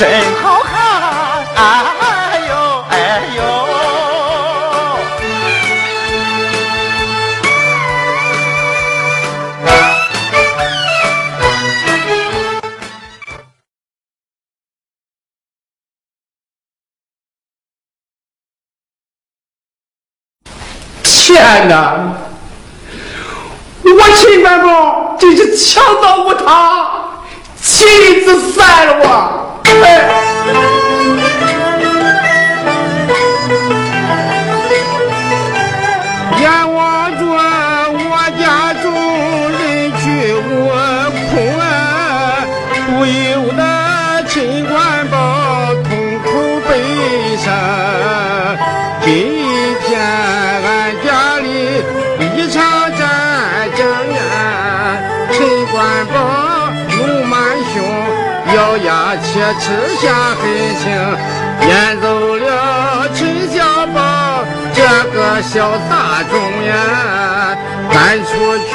真好看，哎呦哎呦。天哪！我秦半公真是强到无他。妻子散了我。吃下黑心，撵走了陈小宝这个小杂种呀，赶出去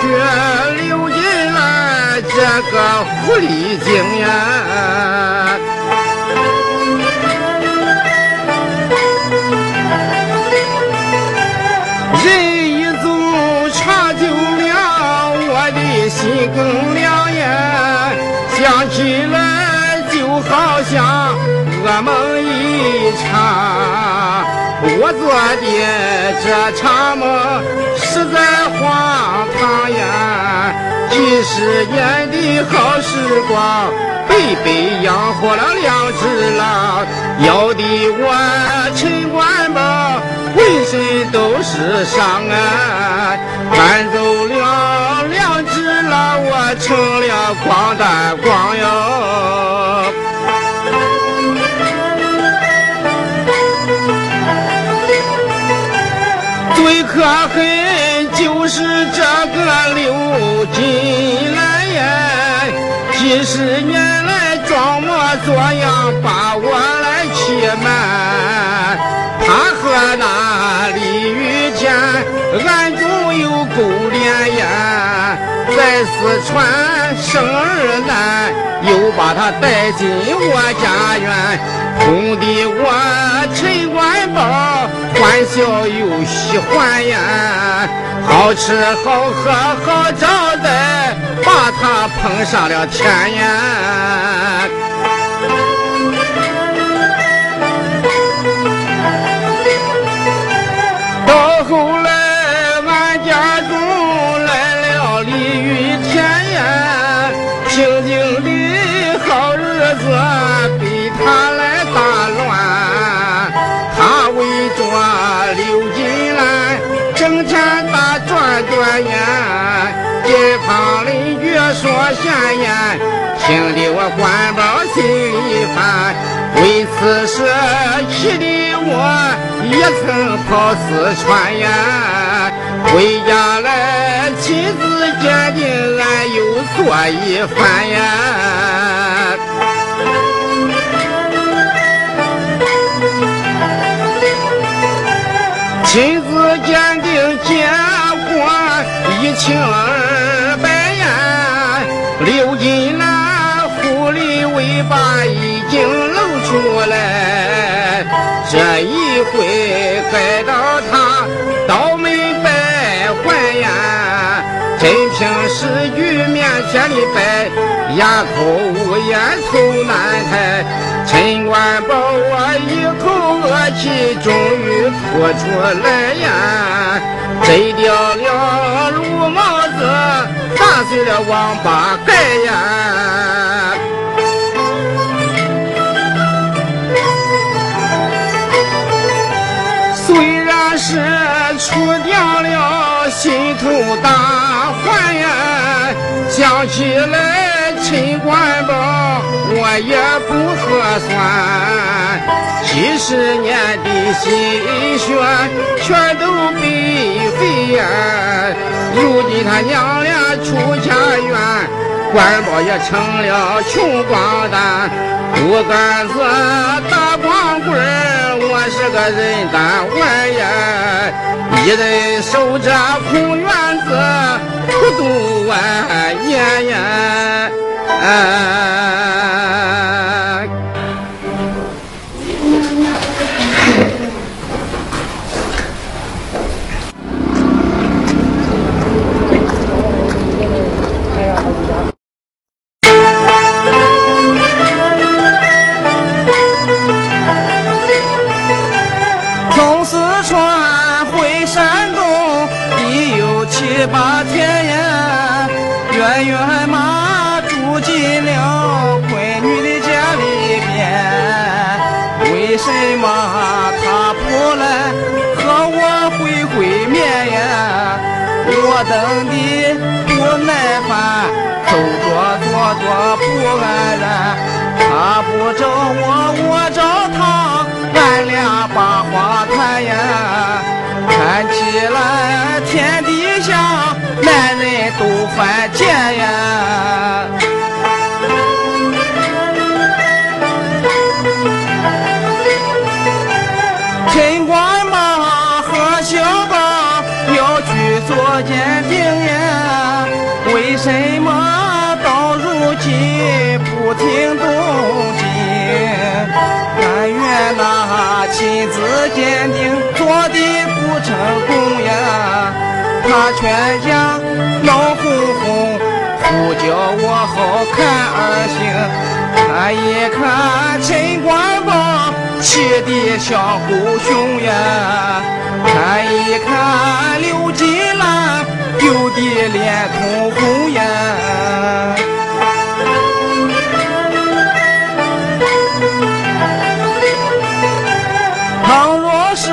留进来这个狐狸精呀。梦一场，我做的这场梦实在荒唐呀！几十年的好时光，白白养活了两只狼，要的我陈万宝浑身都是伤啊！赶走了两只狼，我成了光蛋光哟。可恨就是这个刘金兰呀，几十年来装模作样把我来欺瞒，他和那李玉田暗中有勾连呀，在四川生儿男，又把他带进我家园。哄得我叫又喜欢呀，好吃好喝好招待，把他捧上了天呀。到后居说闲言，听得我官宝心里烦。为此事气得我也曾跑四川呀，回家来亲自鉴定，俺有所一番呀。亲自鉴定结果。一清二把已经露出来，这一回害到他倒霉败坏呀！真凭实据面前的白，哑口无言愁难开。陈官宝我一口恶气终于吐出来呀，摘掉了绿帽子，打碎了王八盖呀。除掉了心头大患呀，想起来陈官宝我也不合算，几十年的心血全都白费呀。如今他娘俩出家园，官宝也成了穷光蛋，不敢做大光棍我是个人单玩呀，一人守着空院子，不度晚年呀。犯贱呀。陈官嘛和小宝要去做鉴定呀。为什么到如今不听动静？但愿那亲自鉴定做的不成功呀！他全家不，叫我好看儿行。看一看陈官宝气的像狗熊呀！看一看刘金兰。丢的脸通红呀，倘若是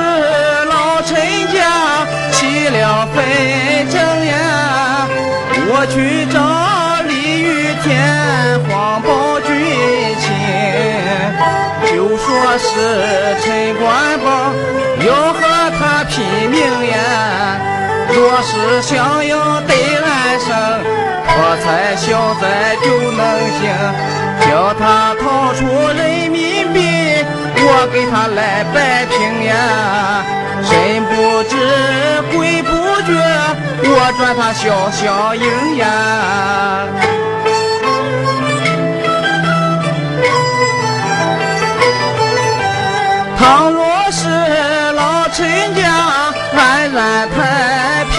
老陈家起了纷争呀，我去都说是陈官宝要和他拼命呀。若是想要得安生，破财消灾就能行。叫他掏出人民币，我给他来摆平呀。神不知鬼不觉，我赚他小小赢呀。倘若是老陈家安然太平。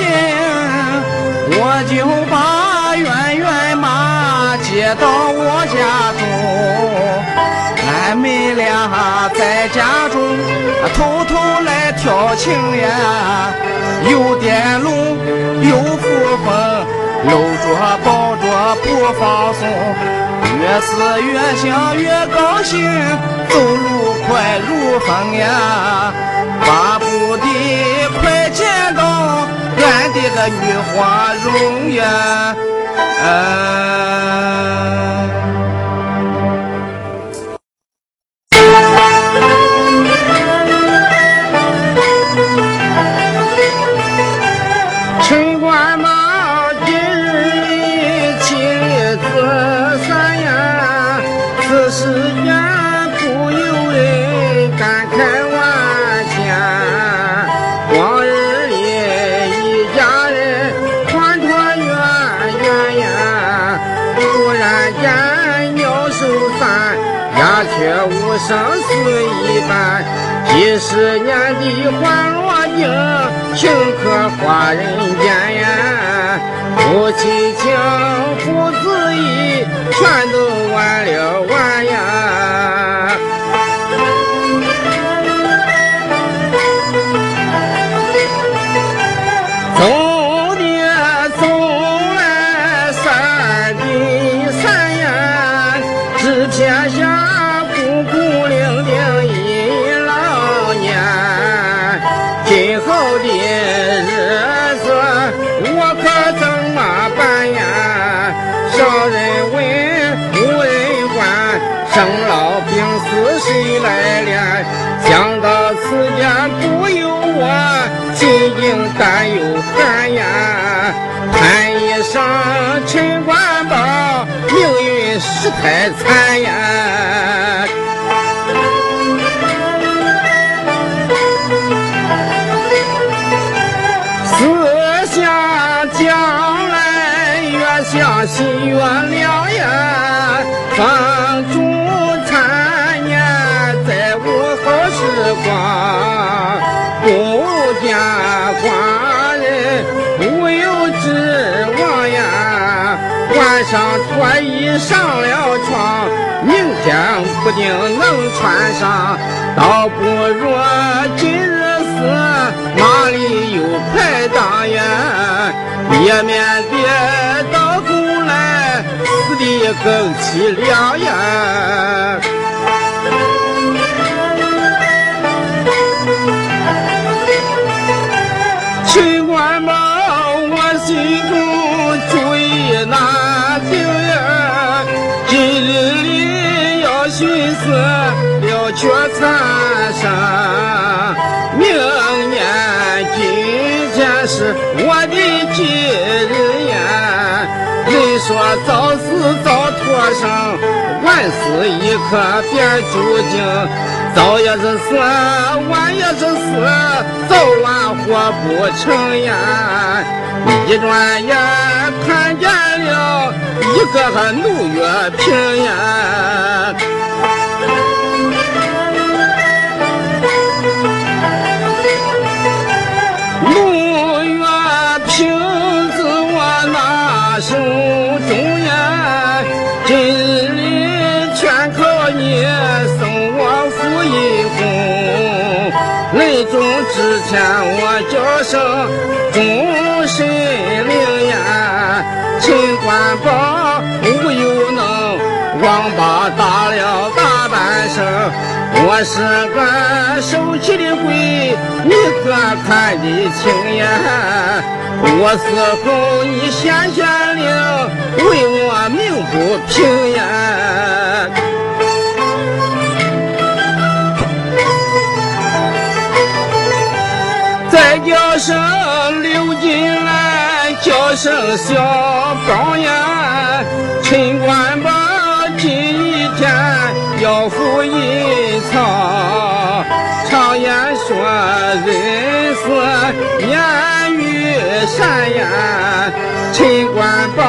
我就把圆圆妈接到我家中，俺们俩在家中偷偷来调情呀，有点龙，有福风，搂着抱着不放松，越是越想越高兴，走路快如风呀，巴不得快见到。俺的个女花容呀，啊十年的欢乐景，顷刻化人间呀！夫妻情，父子义，全都完了完呀！太惨呀。思想将来越想心越累定能穿上，倒不如今日死，哪里有排档呀？也免得到头来死的更凄凉呀。尽管吧，我心中寻思了却残生，明年今天是我的忌日呀。人说早死早脱生，晚死一刻便注定。早也是死，晚也是死，早晚活不成呀！一转眼看见了一个怒月平呀！怒月平子我拿手之前我叫声终身灵呀，秦官宝无有能，王八打了大半生。我是个受气的鬼，你可看得清呀？我死后你显显灵，为我鸣不平呀！叫声刘金兰，叫声小宝呀，陈官宝今一天要赴阴曹。常言说人死言语善言，陈官宝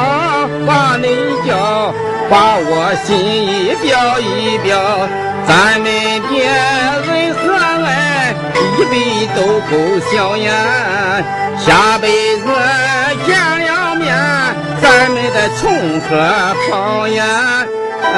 把恁叫，把我心意表一表，咱们的恩辈都不笑颜。下辈子见了面，咱们得重合好呀。啊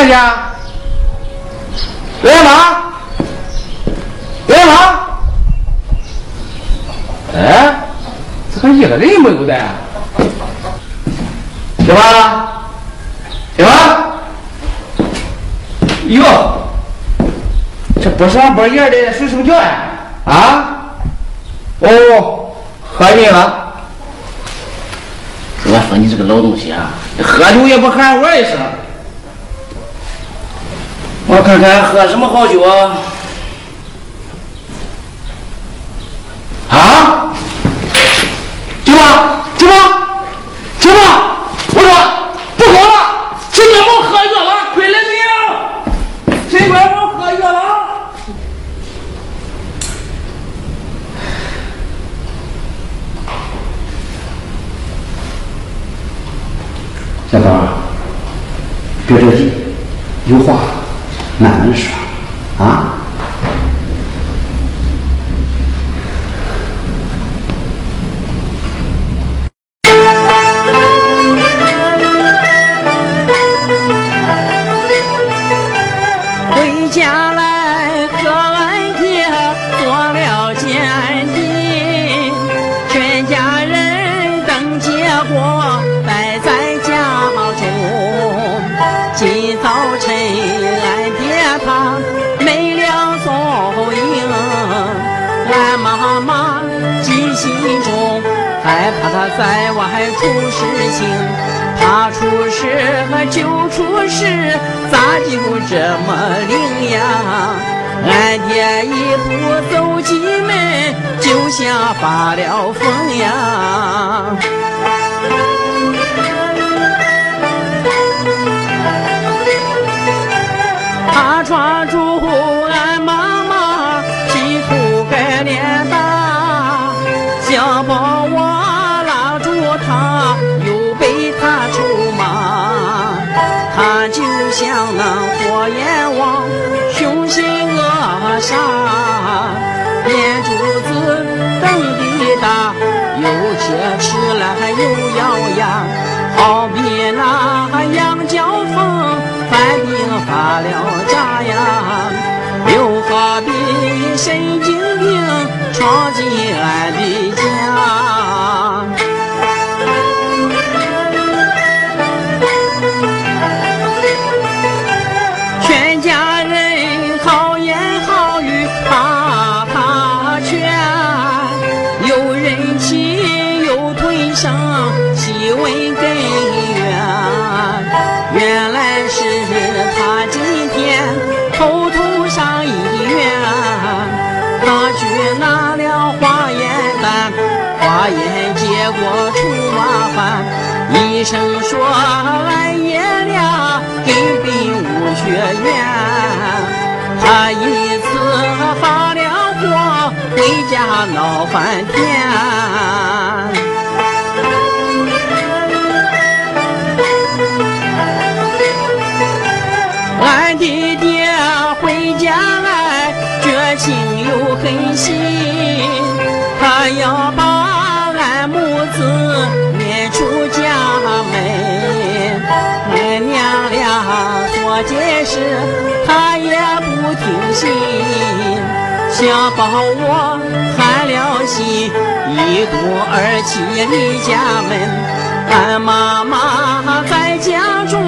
来去。刘元堂，刘元堂，哎，这个一个人没有的。行吧，行吧，哟，这不上不夜的睡什么觉呀？啊？哦，喝晕了。我说你这个老东西啊，喝酒也不喊我一声。喝什么好酒？啊？怨。他一次发了火，回家闹翻天。小宝我寒了心，一肚儿气离家门。俺妈妈在家中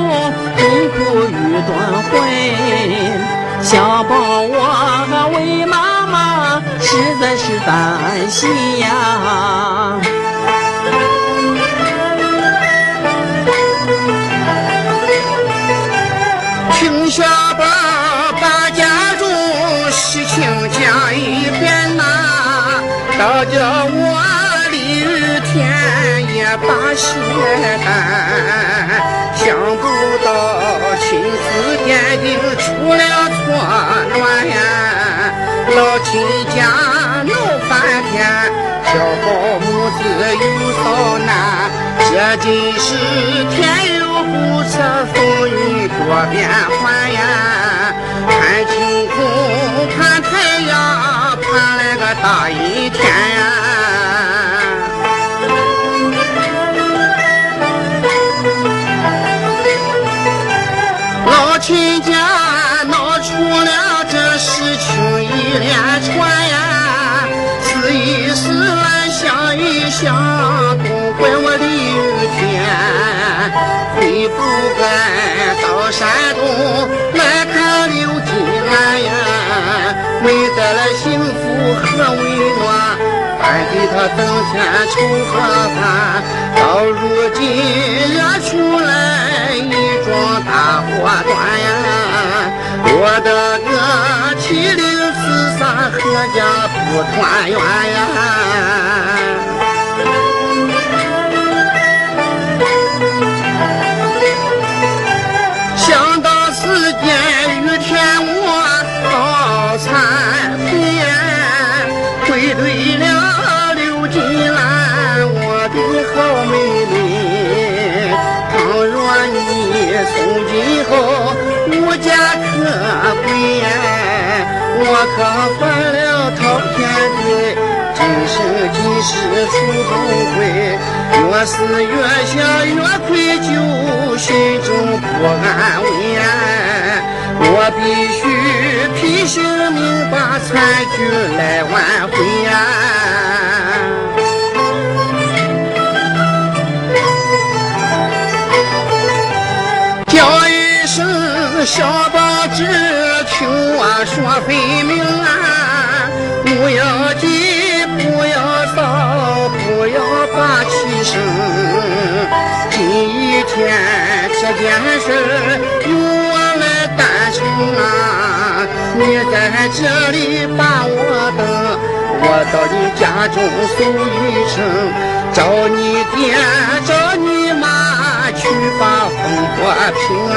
痛苦欲断魂，小宝我为妈妈，实在是担心呀。叫我李雨天也把心担。想不到亲子鉴定出了错乱呀，老亲家闹翻天，小保母子又遭难，这真是天有不测风云多变幻呀！看晴空，看太阳，来个大阴天呀！老亲家闹出了这事情一连串呀，此一时来想一想，都怪我李雨天。你不该到山福和温暖，还给他挣钱求和饭。到如今惹出来一桩大祸端呀，我的个妻离子散，阖家不团圆呀。今后无家可归我可犯了滔天罪，今生今世出不归。越思越想越愧疚，心中不安稳。我必须拼性命把残局来挽回呀！小宝子听我说分明啊！不要急，不要躁，不要把气生。今天这件事由我来担成啊！你在这里把我等，我到你家中送一程，找你爹，找你妈去把风波平安，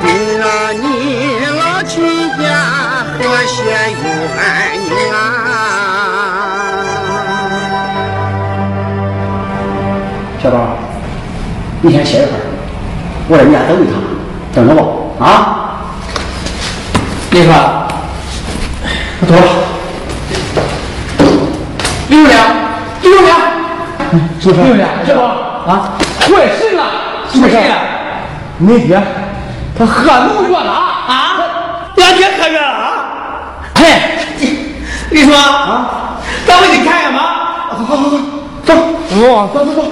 定让你老亲家和谐又安宁啊！小宝，你先歇一会儿，我在你家等一趟，等着我啊。你说，我走了。李六良，李六良，是不是？六良，小宝啊，坏事了？什么事呀？你爹他喝农药了啊？俺爹喝药了啊？嘿，你说啊？咱回去看看吧。好好好，走。哦，走走走。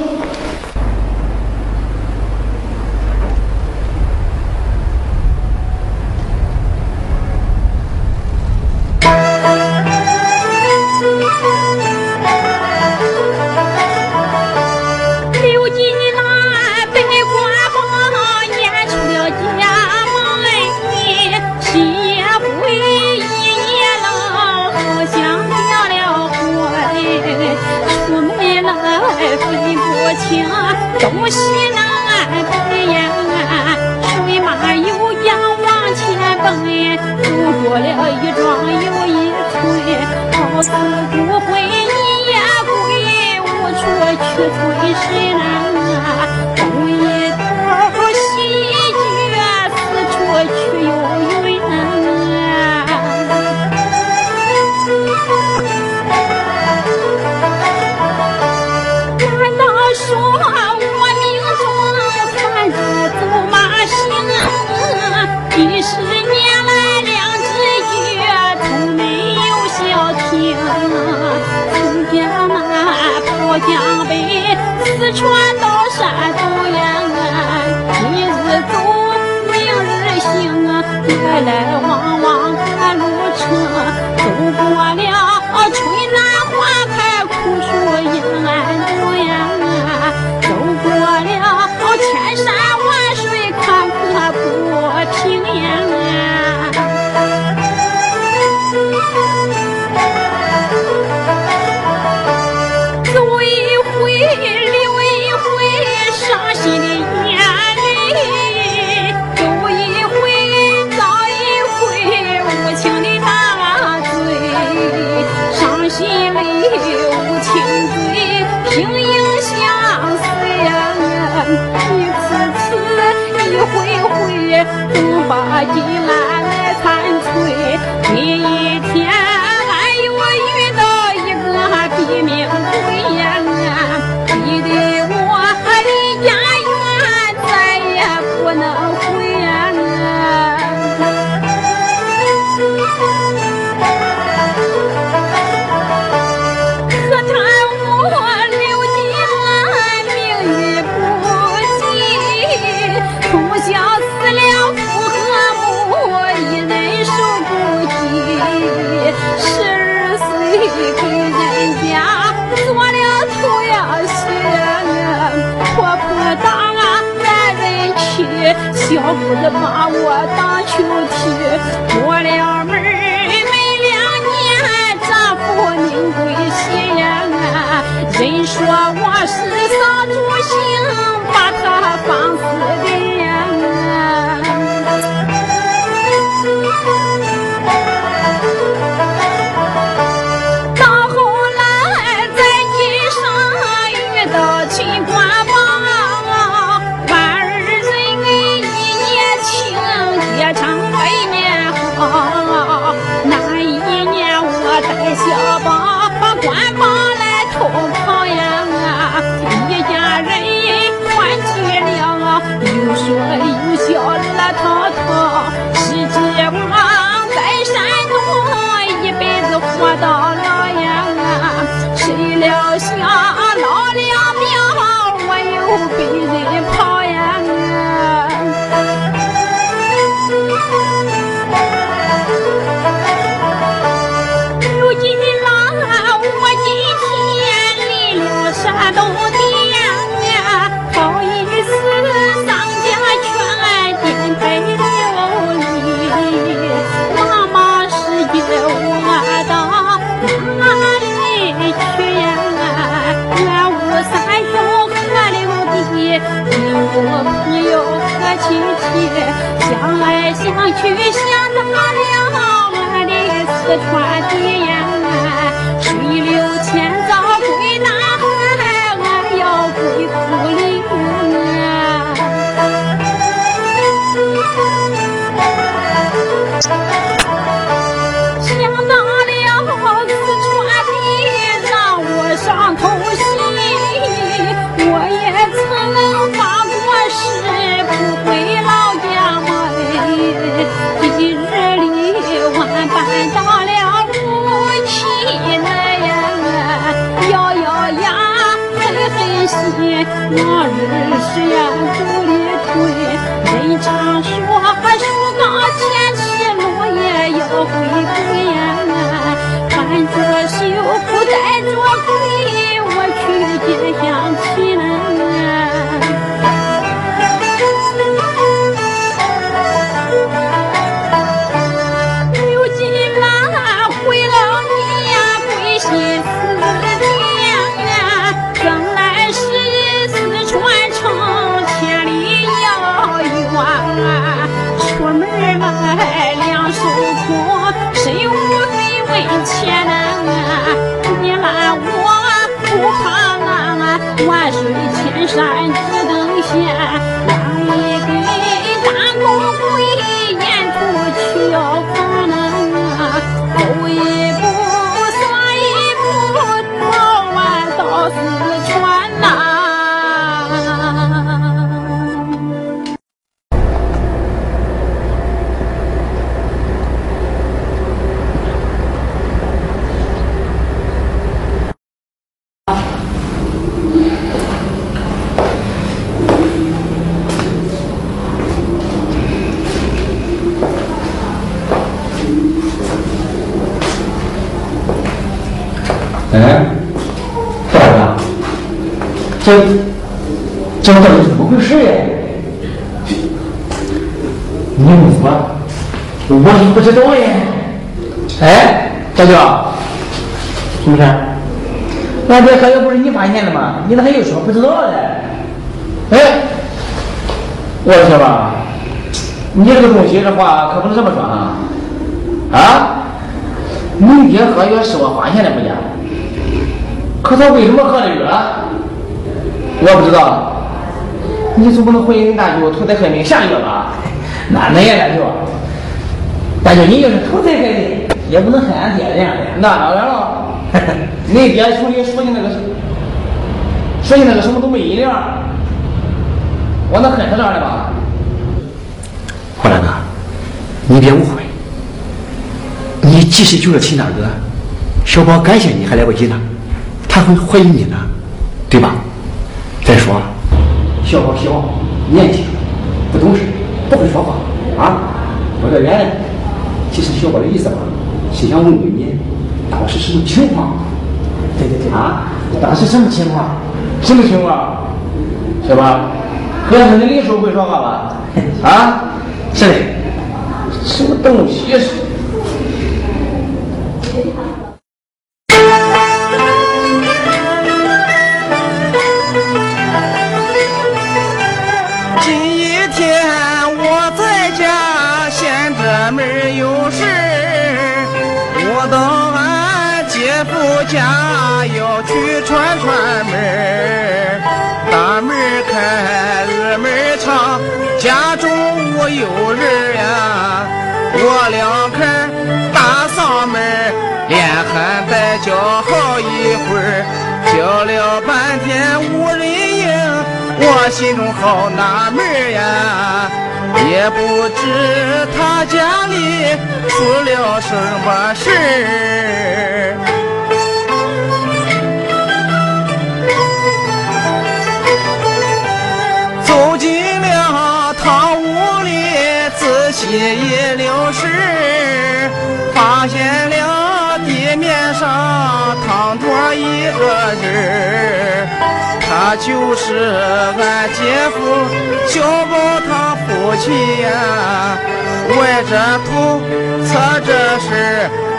过了一庄又一村，好似骨灰一夜归，无处去退谁难？传到山东呀，今日走，明日行啊，来来小姑子把我去想到了我的四川的烟，水流千这到底怎么回事呀？你问我，我也不知道呀。哎，大舅，什么事？俺这喝药不是你发现的吗？你咋还有说不知道的？哎，我说吧，你这个东西这话可不能这么说啊！啊，你爹喝药是我发现的不假。可他为什么喝的药？我不知道。你总不能怀疑你大舅投胎害命下药吧？那能呀，大舅。大舅，你要是投胎害的，也不能害俺爹这样的。那当然了。你爹从里说起那个，说起那个什么都没一样，我能恨他这样的吧？霍大哥，你别误会，你即使救了秦大哥，小宝感谢你还来不及呢，他会怀疑你呢，对吧？再说，小宝小，年轻，不懂事，不会说话啊。我这原来，其实小宝的意思吧，是想问问你，当时什么情况？对对对，啊？当时什么情况？什么情况？是吧？和尚，你临时会说话吧？啊？是的，什么东西？家要去串串门大门开，二门儿敞，家中无有人呀。我两看大嗓门连喊带叫好一会儿，叫了半天无人应。我心中好纳闷儿呀，也不知他家里出了什么事儿。仔细一溜神儿，发现了地面上躺着一个人，他就是俺姐夫小宝他父亲呀，歪着头，侧着身，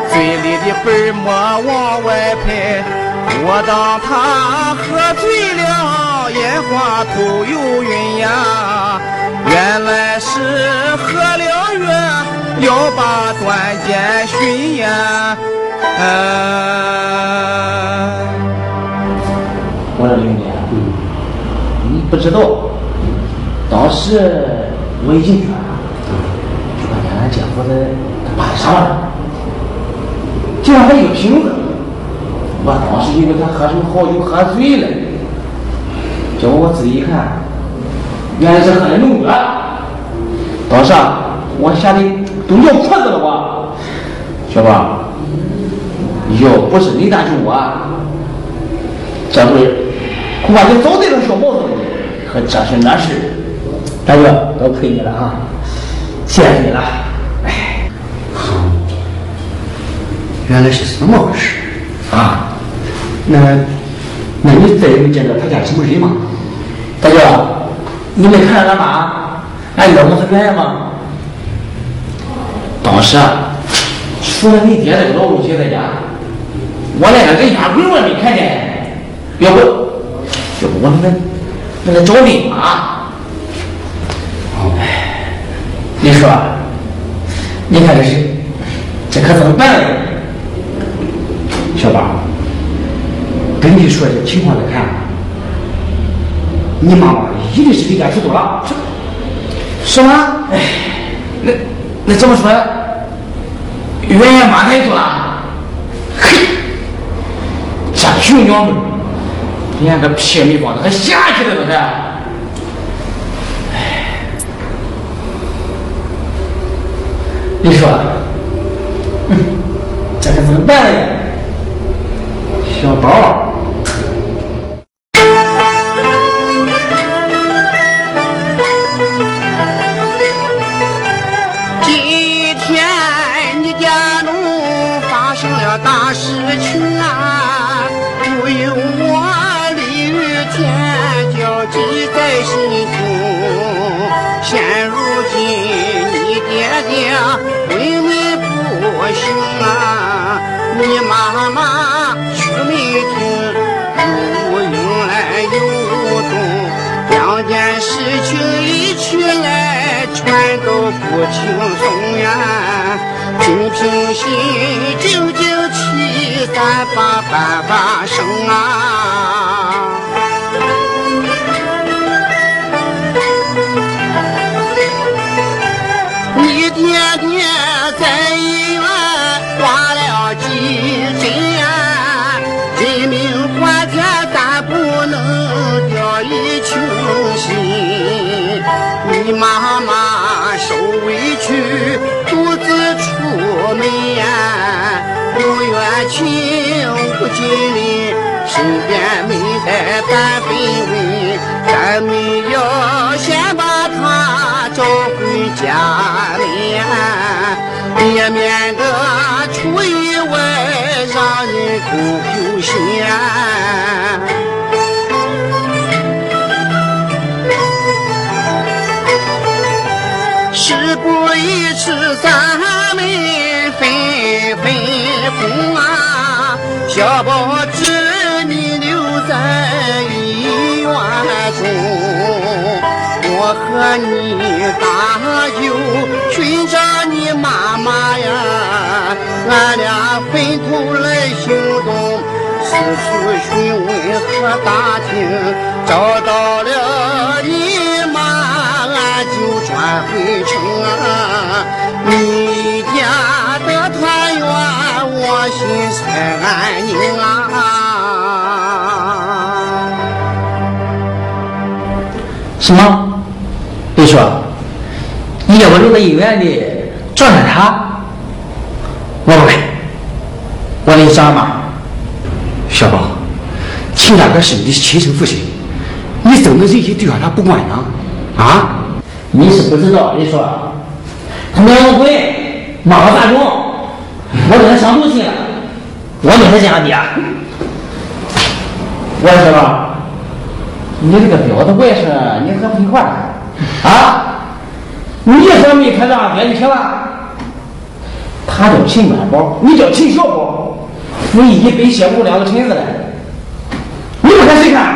嘴里的粉末往外喷，我当他喝醉了，眼花头又晕呀，原来是喝了药要把断剑寻呀。我说兄弟，你不知道，当时我已经觉得，就把俺姐夫的他把上了，竟然还一瓶子。我当时以为他喝什么好酒喝醉了，结果我仔细一看，原来是喝的农药。当时啊，我吓得都尿裤子了，我，小宝，要不是你担心我，这回恐怕就早得了小毛子了。可这是那事，大哥多亏你了啊，谢谢你了。哎，原来是这么回事啊。那，那你再也没见到他家什么人吗？大舅，你没看见俺妈，俺老母和圆圆吗？当时啊，除了你爹那个老东西在家，我连个人家鬼我也没看见。要不，要不我那个那个找你妈。哎，你说，你看这是，这可怎么办呢？小宝。根据说这情况来看，你妈妈一定是离家出走了，是吗？哎，那那这么说，圆圆妈太多了？嘿，这穷娘们，连个屁没放，还下去了都是。哎，你说，这可怎么办呢？小宝。不轻松呀，平平心，静静气，咱把办法生啊。你爹出门呀，无冤情，无尽力，身边没带半分文，咱们要先把他找回家门，也免得出意外，让人狗丢心。小宝知你留在医院中，我和你搭救寻找你妈妈呀！俺俩分头来行动，四处询问和打听，找到了你妈。俺就转回城啊！你家的团圆，我心才安宁啊！什么？你说，你叫我留在医院里照看他，我不配。我得找妈。小宝，秦大哥是你的亲生父亲，你怎么能任意丢下他不管呢？啊？你是不知道，你说，他两个鬼骂我大种，我跟他相赌去了我没他见俺爹我说你这个婊子怪事你和他一块啊你也想没开咱别爹就行了。他叫秦万宝你叫秦小宝你一杯血五两个陈子来你不看谁看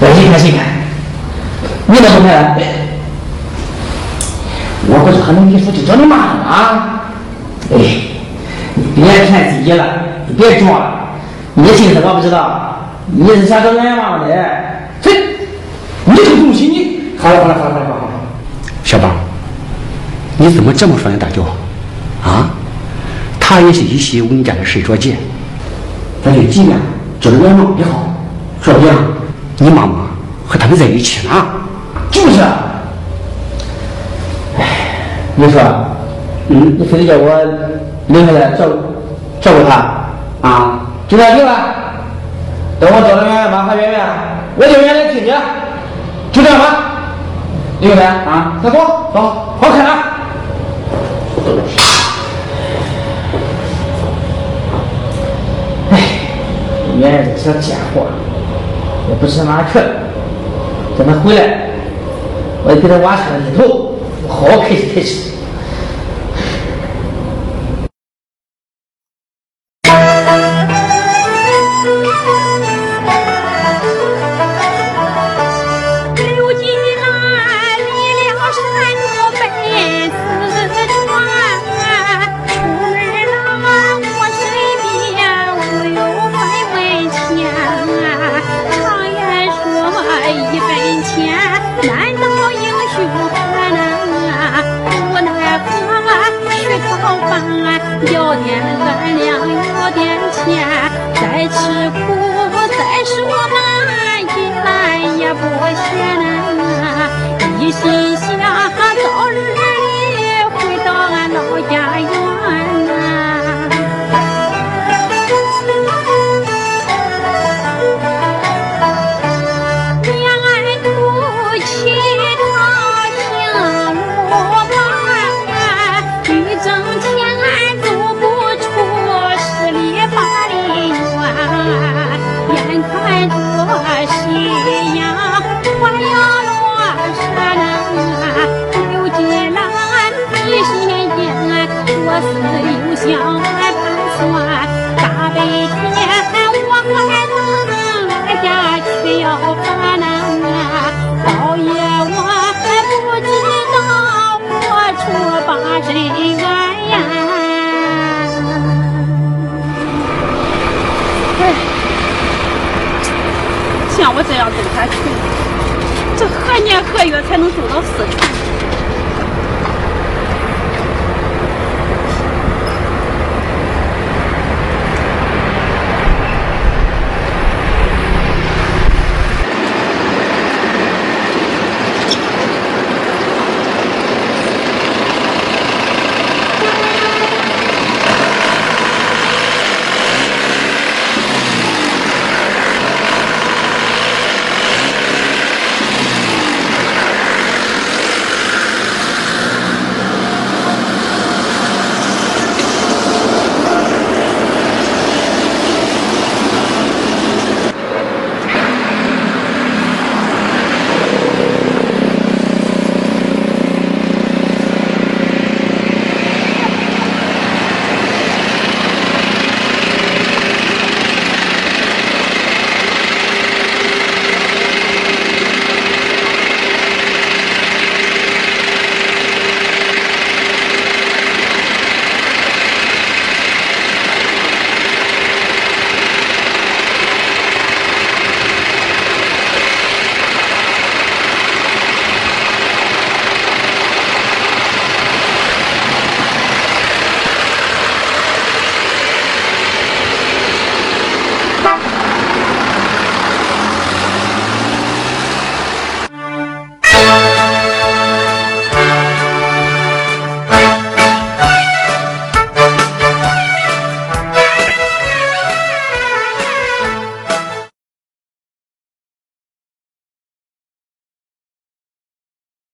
我一看谁看你怎么看我不是和你说就叫你妈了啊！哎，你别看自己了，你别装了。你心思我不知道，你是想找俺妈的？这，你这个东西你……好了好了好了好了好了。小宝，你怎么这么说人大舅？啊？他也是一心为你家的事着急，咱就尽量叫俺妈也好，说不定你妈妈和他们在一起呢。就是。你说，嗯，你非得叫我留下来照照顾他啊？就这定了。等我找到俺妈和圆圆，我就原来听你。就这样吧，刘远啊，快走走，好看啊！哎，圆圆这小贱货，也不知哪去了。等他回来，我给他挖出来一头，我好好开心开心。个月才能收到四千。